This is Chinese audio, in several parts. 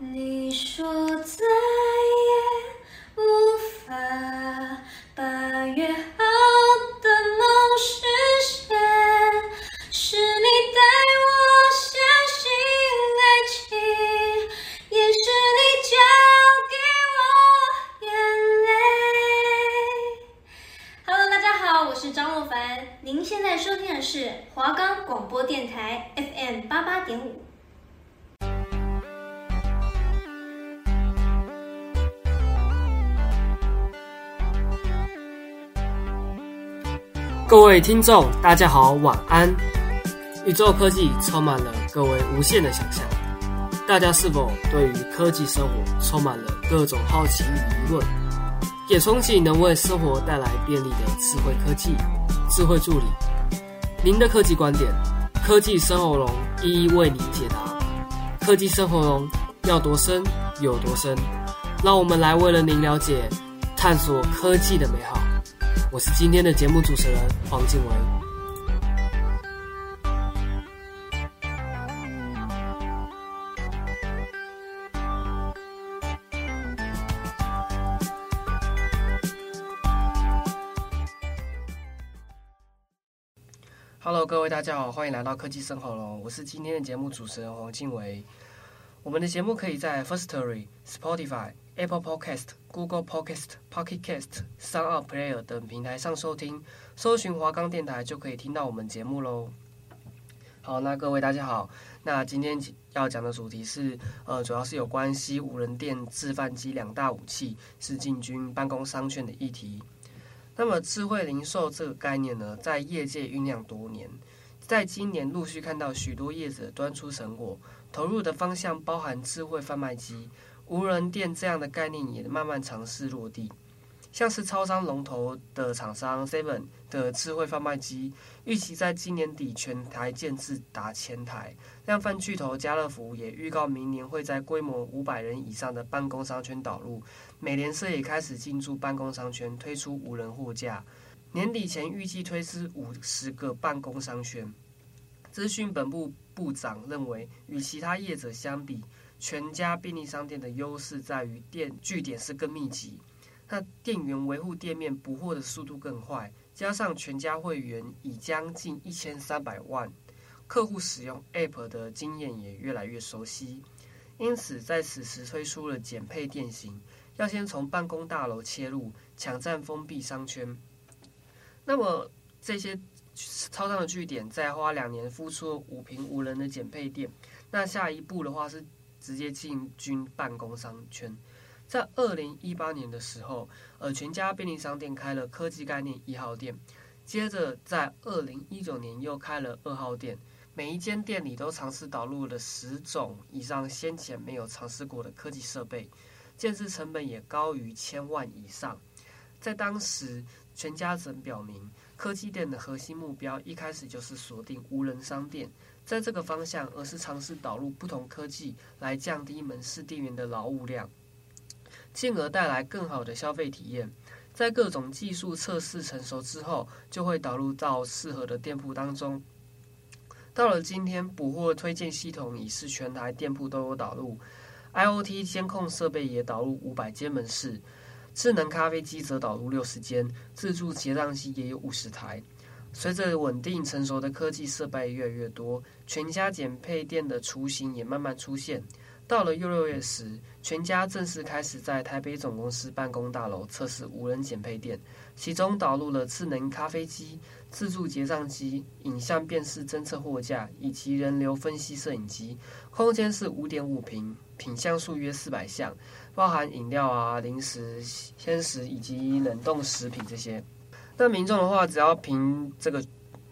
你说各位听众，大家好，晚安。宇宙科技充满了各位无限的想象，大家是否对于科技生活充满了各种好奇与疑问？也憧憬能为生活带来便利的智慧科技、智慧助理。您的科技观点，科技生活龙一一为您解答。科技生活龙要多深有多深，让我们来为了您了解、探索科技的美好。我是今天的节目主持人黄静维。Hello，各位大家好，欢迎来到科技生活龙。我是今天的节目主持人黄静维。我们的节目可以在 Firstory、Spotify、Apple Podcast、Google Podcast、Pocket Cast、Sound Player 等平台上收听，搜寻华冈电台就可以听到我们节目喽。好，那各位大家好，那今天要讲的主题是，呃，主要是有关系无人店、制贩机两大武器是进军办公商圈的议题。那么，智慧零售这个概念呢，在业界酝酿多年，在今年陆续看到许多业者端出成果，投入的方向包含智慧贩卖机。无人店这样的概念也慢慢尝试落地，像是超商龙头的厂商 Seven 的智慧贩卖机，预期在今年底全台建置达千台。量贩巨头家乐福也预告明年会在规模五百人以上的办公商圈导入。美联社也开始进驻办公商圈，推出无人货架。年底前预计推出五十个办公商圈。资讯本部部长认为，与其他业者相比，全家便利商店的优势在于店据点是更密集，那店员维护店面补货的速度更快，加上全家会员已将近一千三百万客户使用 App 的经验也越来越熟悉，因此在此时推出了减配店型，要先从办公大楼切入，抢占封闭商圈。那么这些超商的据点再花两年孵出五坪无人的减配店，那下一步的话是。直接进军办公商圈，在二零一八年的时候，呃，全家便利商店开了科技概念一号店，接着在二零一九年又开了二号店，每一间店里都尝试导入了十种以上先前没有尝试过的科技设备，建设成本也高于千万以上。在当时，全家曾表明，科技店的核心目标一开始就是锁定无人商店。在这个方向，而是尝试导入不同科技来降低门市店员的劳务量，进而带来更好的消费体验。在各种技术测试成熟之后，就会导入到适合的店铺当中。到了今天，补货推荐系统已是全台店铺都有导入，IoT 监控设备也导入五百间门市，智能咖啡机则导入六十间，自助结账机也有五十台。随着稳定成熟的科技设备越来越多，全家减配店的雏形也慢慢出现。到了六六月时，全家正式开始在台北总公司办公大楼测试无人减配店，其中导入了智能咖啡机、自助结账机、影像辨识侦测货架以及人流分析摄影机。空间是五点五平，品项数约四百项，包含饮料啊、零食、鲜食以及冷冻食品这些。那民众的话，只要凭这个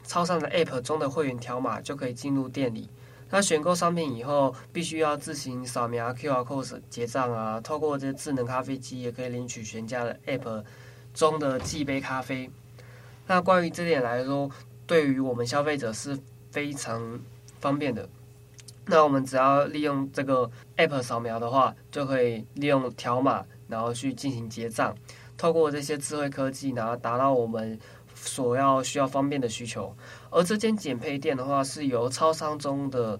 超商的 App 中的会员条码就可以进入店里。那选购商品以后，必须要自行扫描 QR code 结账啊。透过这智能咖啡机，也可以领取全家的 App 中的寄杯咖啡。那关于这点来说，对于我们消费者是非常方便的。那我们只要利用这个 App 扫描的话，就可以利用条码，然后去进行结账。透过这些智慧科技，然后达到我们所要需要方便的需求。而这间减配店的话，是由超商中的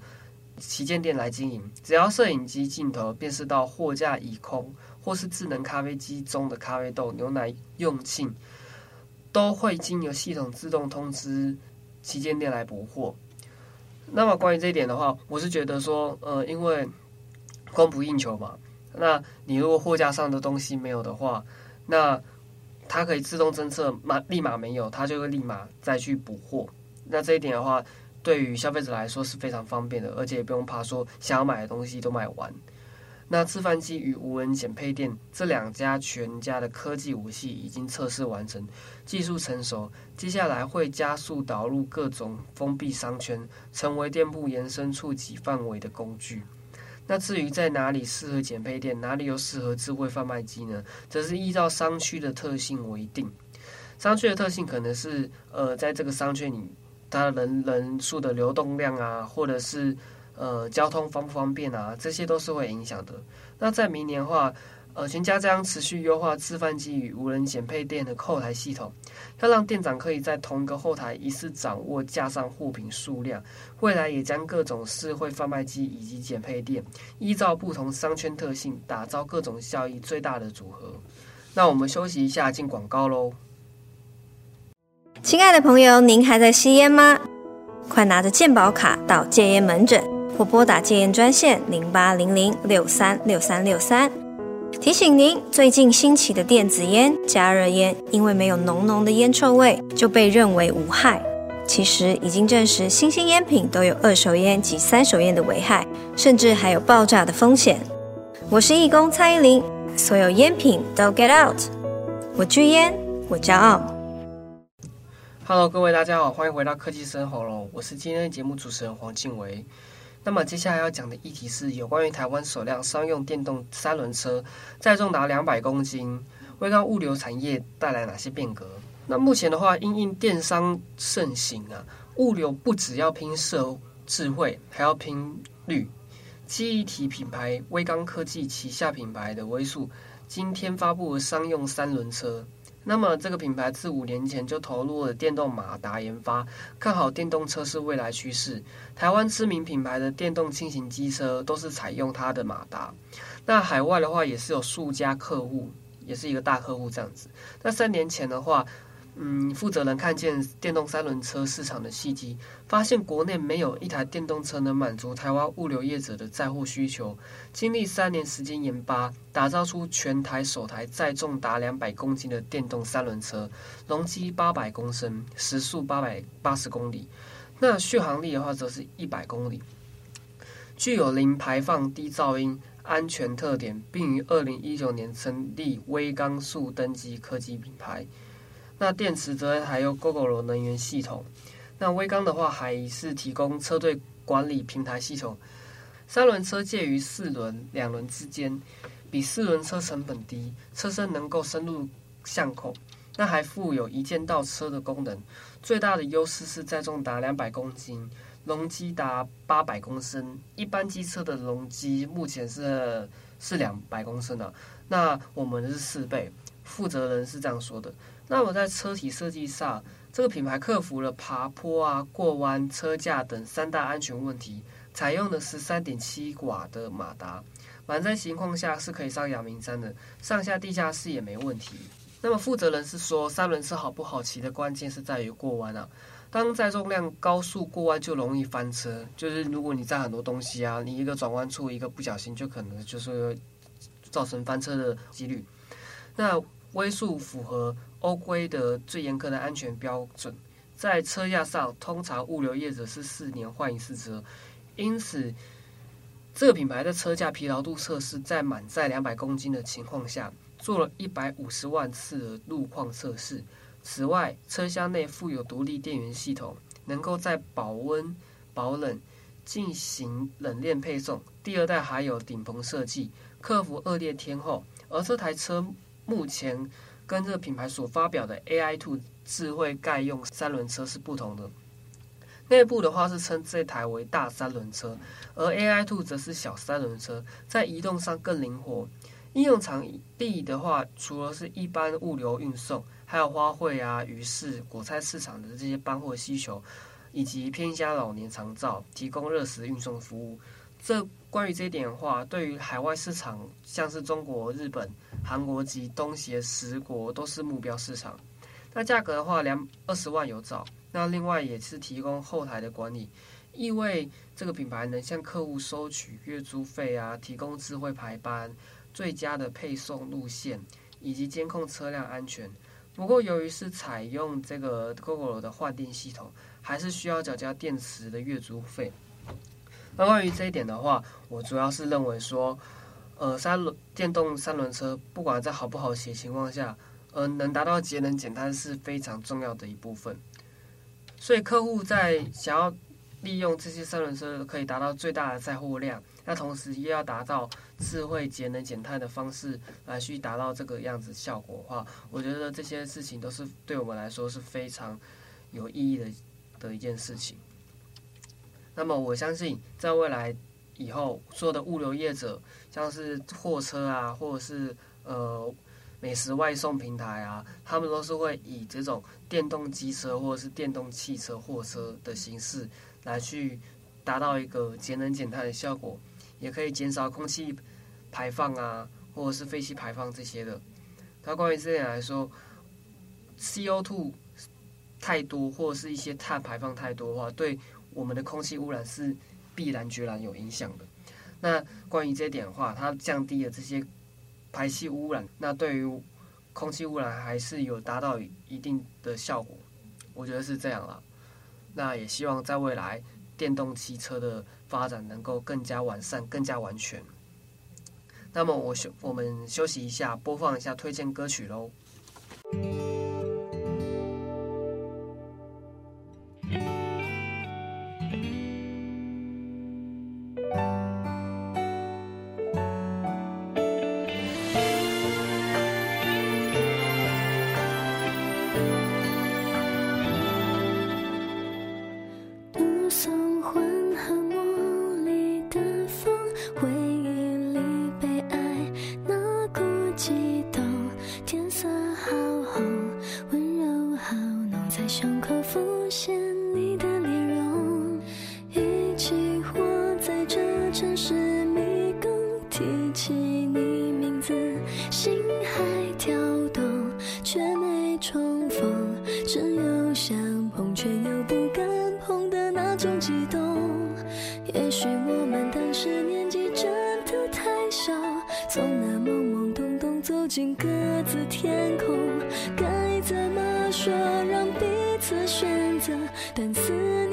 旗舰店来经营，只要摄影机镜头辨识到货架已空，或是智能咖啡机中的咖啡豆、牛奶用罄，都会经由系统自动通知旗舰店来补货。那么关于这一点的话，我是觉得说，呃，因为供不应求嘛，那你如果货架上的东西没有的话，那它可以自动侦测，马立马没有，它就会立马再去补货。那这一点的话，对于消费者来说是非常方便的，而且也不用怕说想要买的东西都买完。那制饭机与无人检配店这两家全家的科技武器已经测试完成，技术成熟，接下来会加速导入各种封闭商圈，成为店铺延伸触及范围的工具。那至于在哪里适合检配店，哪里又适合智慧贩卖机呢？则是依照商区的特性为定。商区的特性可能是，呃，在这个商圈里，它人人数的流动量啊，或者是。呃，交通方不方便啊？这些都是会影响的。那在明年的话，呃，全家将持续优化制贩机与无人检配店的后台系统，要让店长可以在同一个后台一次掌握架上货品数量。未来也将各种智慧贩卖机以及检配店，依照不同商圈特性，打造各种效益最大的组合。那我们休息一下，进广告喽。亲爱的朋友，您还在吸烟吗？快拿着健保卡到戒烟门诊。或拨打戒烟专线零八零零六三六三六三。提醒您，最近兴起的电子烟、加热烟，因为没有浓浓的烟臭味，就被认为无害。其实已经证实，新兴烟品都有二手烟及三手烟的危害，甚至还有爆炸的风险。我是义工蔡依林，所有烟品都 get out。我拒烟，我骄傲。Hello，各位大家好，欢迎回到科技生活喽，我是今天的节目主持人黄静维。那么接下来要讲的议题是有关于台湾首辆商用电动三轮车，载重达两百公斤，为让物流产业带来哪些变革？那目前的话，因应电商盛行啊，物流不只要拼社智慧，还要拼绿。记忆体品牌威刚科技旗下品牌的威速，今天发布了商用三轮车。那么，这个品牌自五年前就投入了电动马达研发，看好电动车是未来趋势。台湾知名品牌的电动轻型机车都是采用它的马达。那海外的话，也是有数家客户，也是一个大客户这样子。那三年前的话，嗯，负责人看见电动三轮车市场的契机，发现国内没有一台电动车能满足台湾物流业者的载货需求。经历三年时间研发，打造出全台首台载重达两百公斤的电动三轮车，容积八百公升，时速八百八十公里。那续航力的话，则是一百公里。具有零排放、低噪音、安全特点，并于二零一九年成立威刚速登机科技品牌。那电池则还有 Gogoro 能源系统。那威刚的话还是提供车队管理平台系统。三轮车介于四轮、两轮之间，比四轮车成本低，车身能够深入巷口。那还附有一键倒车的功能。最大的优势是载重达两百公斤，容积达八百公升。一般机车的容积目前是是两百公升的，那我们是四倍。负责人是这样说的。那么在车体设计上，这个品牌克服了爬坡啊、过弯、车架等三大安全问题，采用的是三点七瓦的马达，满载情况下是可以上阳明山的，上下地下室也没问题。那么负责人是说，三轮车好不好骑的关键是在于过弯啊。当载重量高速过弯就容易翻车，就是如果你载很多东西啊，你一个转弯处一个不小心就可能就是造成翻车的几率。那威速符合欧规的最严格的安全标准，在车架上，通常物流业者是四年换一次车，因此这个品牌的车架疲劳度测试在满载两百公斤的情况下，做了一百五十万次的路况测试。此外，车厢内附有独立电源系统，能够在保温保冷进行冷链配送。第二代还有顶棚设计，克服恶劣天候，而这台车。目前跟这个品牌所发表的 AI Two 智慧概用三轮车是不同的。内部的话是称这台为大三轮车，而 AI Two 则是小三轮车，在移动上更灵活。应用场地的话，除了是一般物流运送，还有花卉啊、鱼市、果菜市场的这些搬货需求。以及偏乡老年长照提供热食运送服务。这关于这一点的话，对于海外市场，像是中国、日本、韩国及东协十国都是目标市场。那价格的话，两二十万有找。那另外也是提供后台的管理，意味这个品牌能向客户收取月租费啊，提供智慧排班、最佳的配送路线以及监控车辆安全。不过由于是采用这个 Gogoro 的换电系统，还是需要缴交电池的月租费。那关于这一点的话，我主要是认为说，呃，三轮电动三轮车不管在好不好骑的情况下，呃，能达到节能减碳是非常重要的一部分。所以客户在想要利用这些三轮车可以达到最大的载货量，那同时又要达到智慧节能减碳的方式来去达到这个样子效果的话，我觉得这些事情都是对我们来说是非常有意义的的一件事情。那么我相信，在未来以后，所有的物流业者，像是货车啊，或者是呃美食外送平台啊，他们都是会以这种电动机车或者是电动汽车货车的形式来去达到一个节能减碳的效果，也可以减少空气排放啊，或者是废气排放这些的。那关于这点来说，CO2 太多或者是一些碳排放太多的话，对。我们的空气污染是必然决然有影响的。那关于这点的话，它降低了这些排气污染，那对于空气污染还是有达到一定的效果。我觉得是这样了。那也希望在未来电动汽车的发展能够更加完善、更加完全。那么我休我们休息一下，播放一下推荐歌曲喽。走进各自天空该怎么说让彼此选择？但思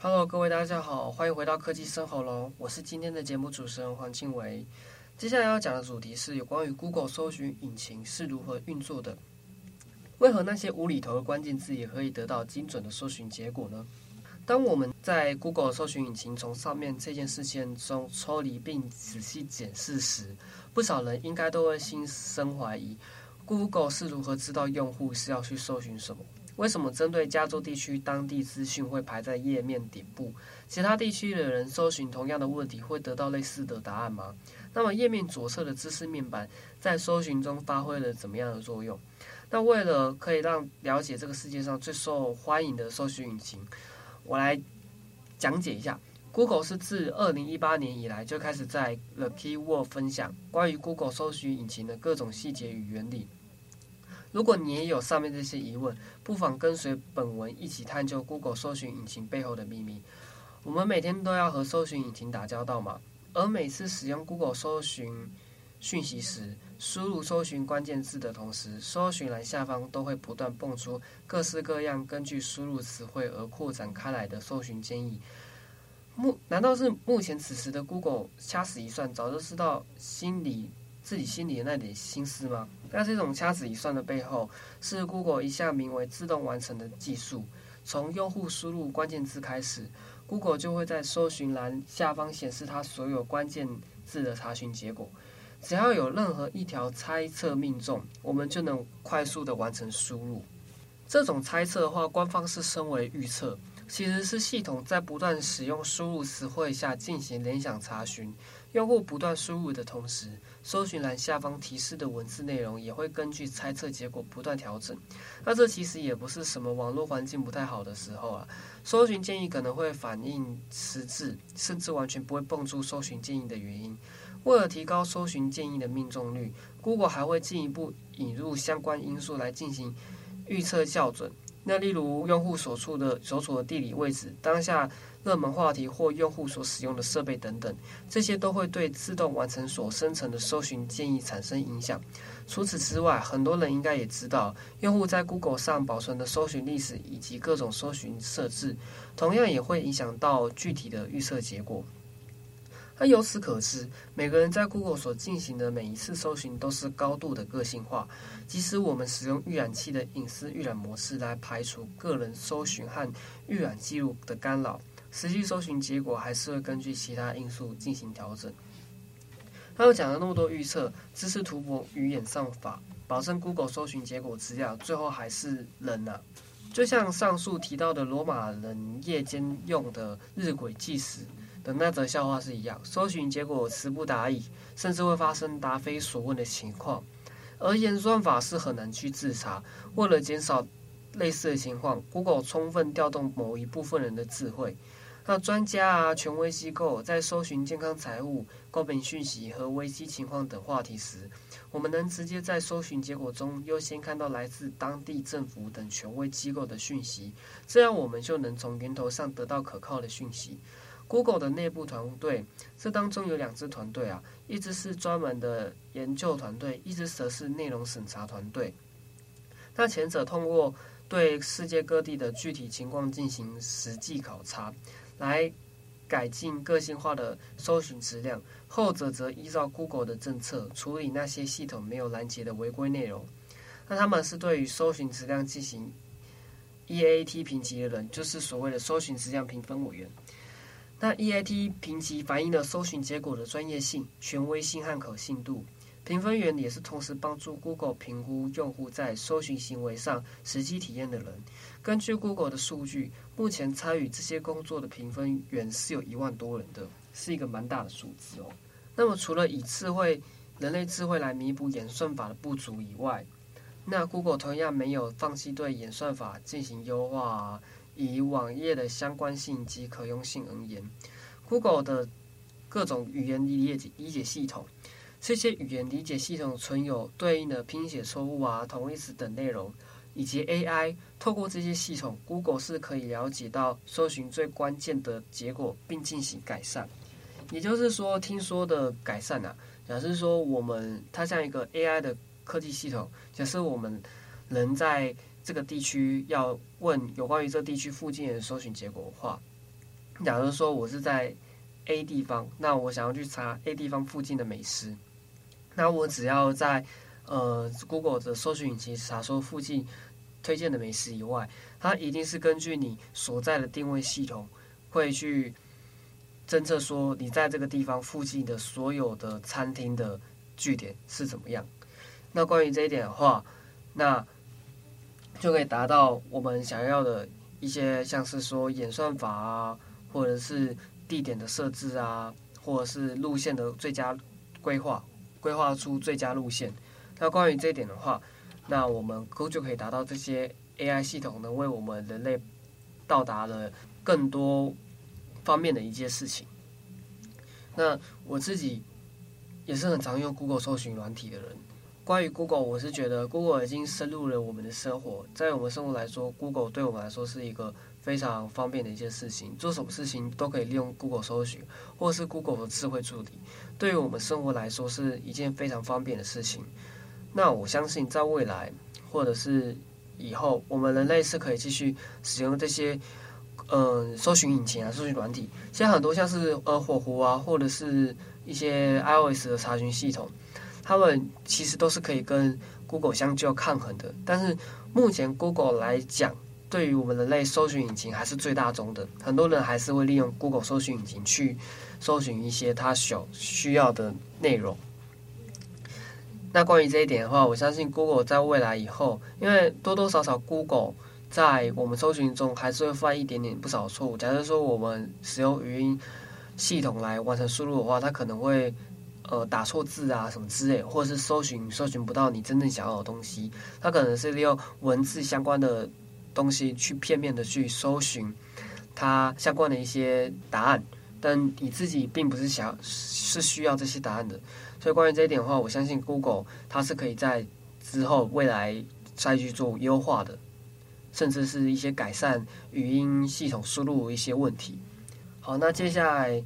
Hello，各位大家好，欢迎回到科技生喉咙，我是今天的节目主持人黄庆维。接下来要讲的主题是有关于 Google 搜寻引擎是如何运作的，为何那些无厘头的关键字也可以得到精准的搜寻结果呢？当我们在 Google 搜寻引擎从上面这件事件中抽离并仔细检视时，不少人应该都会心生怀疑：Google 是如何知道用户是要去搜寻什么？为什么针对加州地区当地资讯会排在页面顶部？其他地区的人搜寻同样的问题会得到类似的答案吗？那么页面左侧的知识面板在搜寻中发挥了怎么样的作用？那为了可以让了解这个世界上最受欢迎的搜寻引擎，我来讲解一下。Google 是自二零一八年以来就开始在 The Keyword 分享关于 Google 搜寻引擎的各种细节与原理。如果你也有上面这些疑问，不妨跟随本文一起探究 Google 搜寻引擎背后的秘密。我们每天都要和搜寻引擎打交道嘛，而每次使用 Google 搜寻讯息时，输入搜寻关键字的同时，搜寻栏下方都会不断蹦出各式各样根据输入词汇而扩展开来的搜寻建议。目难道是目前此时的 Google 掐指一算，早就知道心里自己心里的那点心思吗？那这种掐指一算的背后，是 Google 一项名为自动完成的技术。从用户输入关键字开始，Google 就会在搜寻栏下方显示它所有关键字的查询结果。只要有任何一条猜测命中，我们就能快速的完成输入。这种猜测的话，官方是称为预测，其实是系统在不断使用输入词汇下进行联想查询。用户不断输入的同时，搜寻栏下方提示的文字内容也会根据猜测结果不断调整。那这其实也不是什么网络环境不太好的时候啊，搜寻建议可能会反映迟滞，甚至完全不会蹦出搜寻建议的原因。为了提高搜寻建议的命中率，Google 还会进一步引入相关因素来进行预测校准。那例如用户所处的所处的地理位置、当下热门话题或用户所使用的设备等等，这些都会对自动完成所生成的搜寻建议产生影响。除此之外，很多人应该也知道，用户在 Google 上保存的搜寻历史以及各种搜寻设置，同样也会影响到具体的预测结果。那由此可知，每个人在 Google 所进行的每一次搜寻都是高度的个性化。即使我们使用预览器的隐私预览模式来排除个人搜寻和预览记录的干扰，实际搜寻结果还是会根据其他因素进行调整。那我讲了那么多预测、知识图谱与演算法，保证 Google 搜寻结果资料，最后还是人呐、啊。就像上述提到的罗马人夜间用的日晷计时。的那则笑话是一样，搜寻结果词不达意，甚至会发生答非所问的情况，而演算法是很难去自查。为了减少类似的情况，Google 充分调动某一部分人的智慧。那专家啊、权威机构在搜寻健康、财务、公民讯息和危机情况等话题时，我们能直接在搜寻结果中优先看到来自当地政府等权威机构的讯息，这样我们就能从源头上得到可靠的讯息。Google 的内部团队，这当中有两支团队啊，一支是专门的研究团队，一支则是内容审查团队。那前者通过对世界各地的具体情况进行实际考察，来改进个性化的搜寻质量；后者则依照 Google 的政策处理那些系统没有拦截的违规内容。那他们是对于搜寻质量进行 EAT 评级的人，就是所谓的搜寻质量评分委员。那 EAT 评级反映了搜寻结果的专业性、权威性和可信度。评分员也是同时帮助 Google 评估用户在搜寻行为上实际体验的人。根据 Google 的数据，目前参与这些工作的评分员是有一万多人的，是一个蛮大的数字哦。那么，除了以智慧、人类智慧来弥补演算法的不足以外，那 Google 同样没有放弃对演算法进行优化啊。以网页的相关性及可用性而言，Google 的各种语言理解理解系统，这些语言理解系统存有对应的拼写错误啊、同义词等内容，以及 AI。透过这些系统，Google 是可以了解到搜寻最关键的结果，并进行改善。也就是说，听说的改善啊，假设说我们它像一个 AI 的科技系统，假设我们人在。这个地区要问有关于这地区附近的搜寻结果的话，假如说我是在 A 地方，那我想要去查 A 地方附近的美食，那我只要在呃 Google 的搜寻引擎查说附近推荐的美食以外，它一定是根据你所在的定位系统会去侦测说你在这个地方附近的所有的餐厅的据点是怎么样。那关于这一点的话，那就可以达到我们想要的一些，像是说演算法啊，或者是地点的设置啊，或者是路线的最佳规划，规划出最佳路线。那关于这一点的话，那我们就可以达到这些 AI 系统能为我们人类到达了更多方面的一件事情。那我自己也是很常用 Google 搜寻软体的人。关于 Google，我是觉得 Google 已经深入了我们的生活。在我们生活来说，Google 对我们来说是一个非常方便的一件事情。做什么事情都可以利用 Google 搜寻，或是 Google 的智慧助理，对于我们生活来说是一件非常方便的事情。那我相信，在未来或者是以后，我们人类是可以继续使用这些，嗯、搜寻引擎啊，搜寻软体。现在很多像是呃火狐啊，或者是一些 iOS 的查询系统。他们其实都是可以跟 Google 相较抗衡的，但是目前 Google 来讲，对于我们人类搜寻引擎还是最大宗的。很多人还是会利用 Google 搜寻引擎去搜寻一些他所需要的内容。那关于这一点的话，我相信 Google 在未来以后，因为多多少少 Google 在我们搜寻中还是会犯一点点不少错误。假设说我们使用语音系统来完成输入的话，它可能会。呃，打错字啊，什么之类，或者是搜寻搜寻不到你真正想要的东西，它可能是利用文字相关的东西去片面的去搜寻它相关的一些答案，但你自己并不是想是需要这些答案的。所以关于这一点的话，我相信 Google 它是可以在之后未来再去做优化的，甚至是一些改善语音系统输入一些问题。好，那接下来。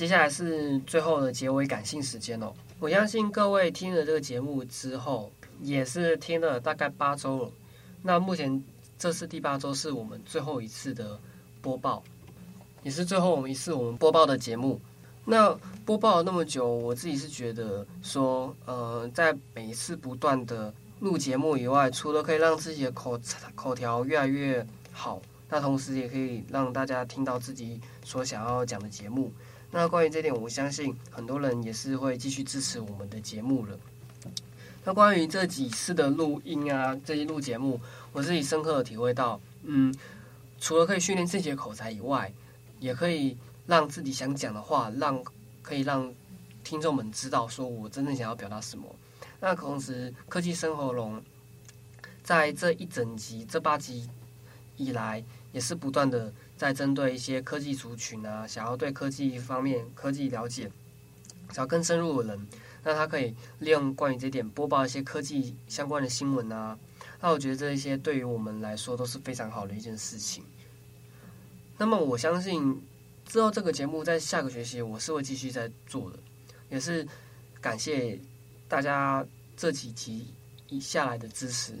接下来是最后的结尾感性时间哦。我相信各位听了这个节目之后，也是听了大概八周了。那目前这是第八周，是我们最后一次的播报，也是最后一次我们播报的节目。那播报了那么久，我自己是觉得说，呃，在每一次不断的录节目以外，除了可以让自己的口口条越来越好，那同时也可以让大家听到自己所想要讲的节目。那关于这点，我相信很多人也是会继续支持我们的节目了。那关于这几次的录音啊，这一录节目，我自己深刻的体会到，嗯，除了可以训练自己的口才以外，也可以让自己想讲的话，让可以让听众们知道，说我真正想要表达什么。那同时，科技生活龙在这一整集这八集以来，也是不断的。在针对一些科技族群啊，想要对科技方面科技了解，想要更深入的人，那他可以利用关于这点播报一些科技相关的新闻啊。那我觉得这一些对于我们来说都是非常好的一件事情。那么我相信之后这个节目在下个学期我是会继续在做的，也是感谢大家这几集以下来的支持。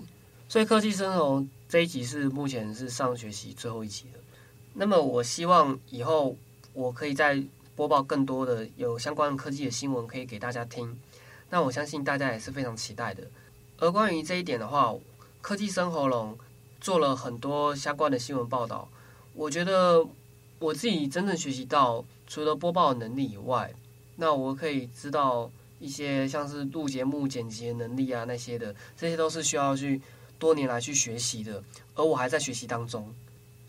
所以科技深喉咙这一集是目前是上学期最后一集了。那么，我希望以后我可以再播报更多的有相关科技的新闻，可以给大家听。那我相信大家也是非常期待的。而关于这一点的话，科技生喉咙做了很多相关的新闻报道。我觉得我自己真正学习到，除了播报能力以外，那我可以知道一些像是录节目、剪辑能力啊，那些的，这些都是需要去多年来去学习的。而我还在学习当中。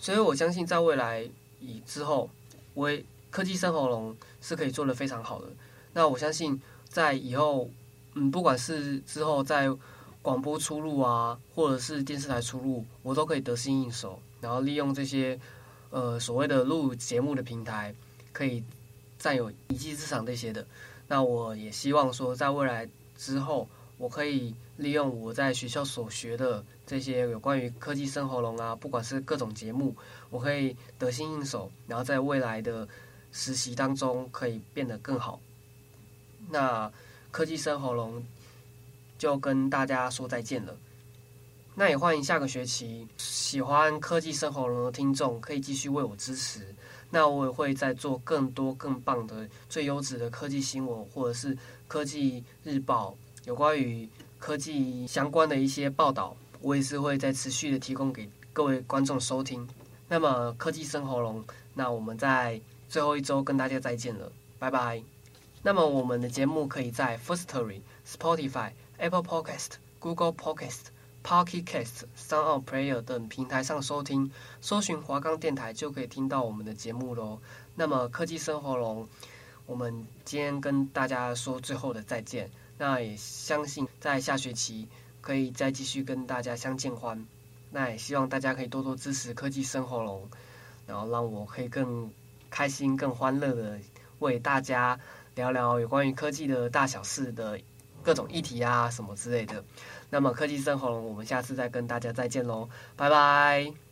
所以，我相信在未来以之后，我科技生喉咙是可以做得非常好的。那我相信，在以后，嗯，不管是之后在广播出入啊，或者是电视台出入，我都可以得心应手。然后利用这些呃所谓的录节目的平台，可以占有一技之长这些的。那我也希望说，在未来之后，我可以利用我在学校所学的这些有关于科技生喉咙啊，不管是各种节目，我可以得心应手，然后在未来的实习当中可以变得更好。那科技生喉咙就跟大家说再见了。那也欢迎下个学期喜欢科技生喉咙的听众可以继续为我支持。那我也会再做更多更棒的、最优质的科技新闻，或者是科技日报，有关于科技相关的一些报道，我也是会再持续的提供给各位观众收听。那么科技生喉咙，那我们在最后一周跟大家再见了，拜拜。那么我们的节目可以在 Firstory、Spotify、Apple Podcast、Google Podcast。Pocket Cast、Sound Player 等平台上收听，搜寻华冈电台就可以听到我们的节目喽。那么科技生喉咙，我们今天跟大家说最后的再见。那也相信在下学期可以再继续跟大家相见欢。那也希望大家可以多多支持科技生活龙，然后让我可以更开心、更欢乐的为大家聊聊有关于科技的大小事的各种议题啊什么之类的。那么科技生活龙，我们下次再跟大家再见喽，拜拜。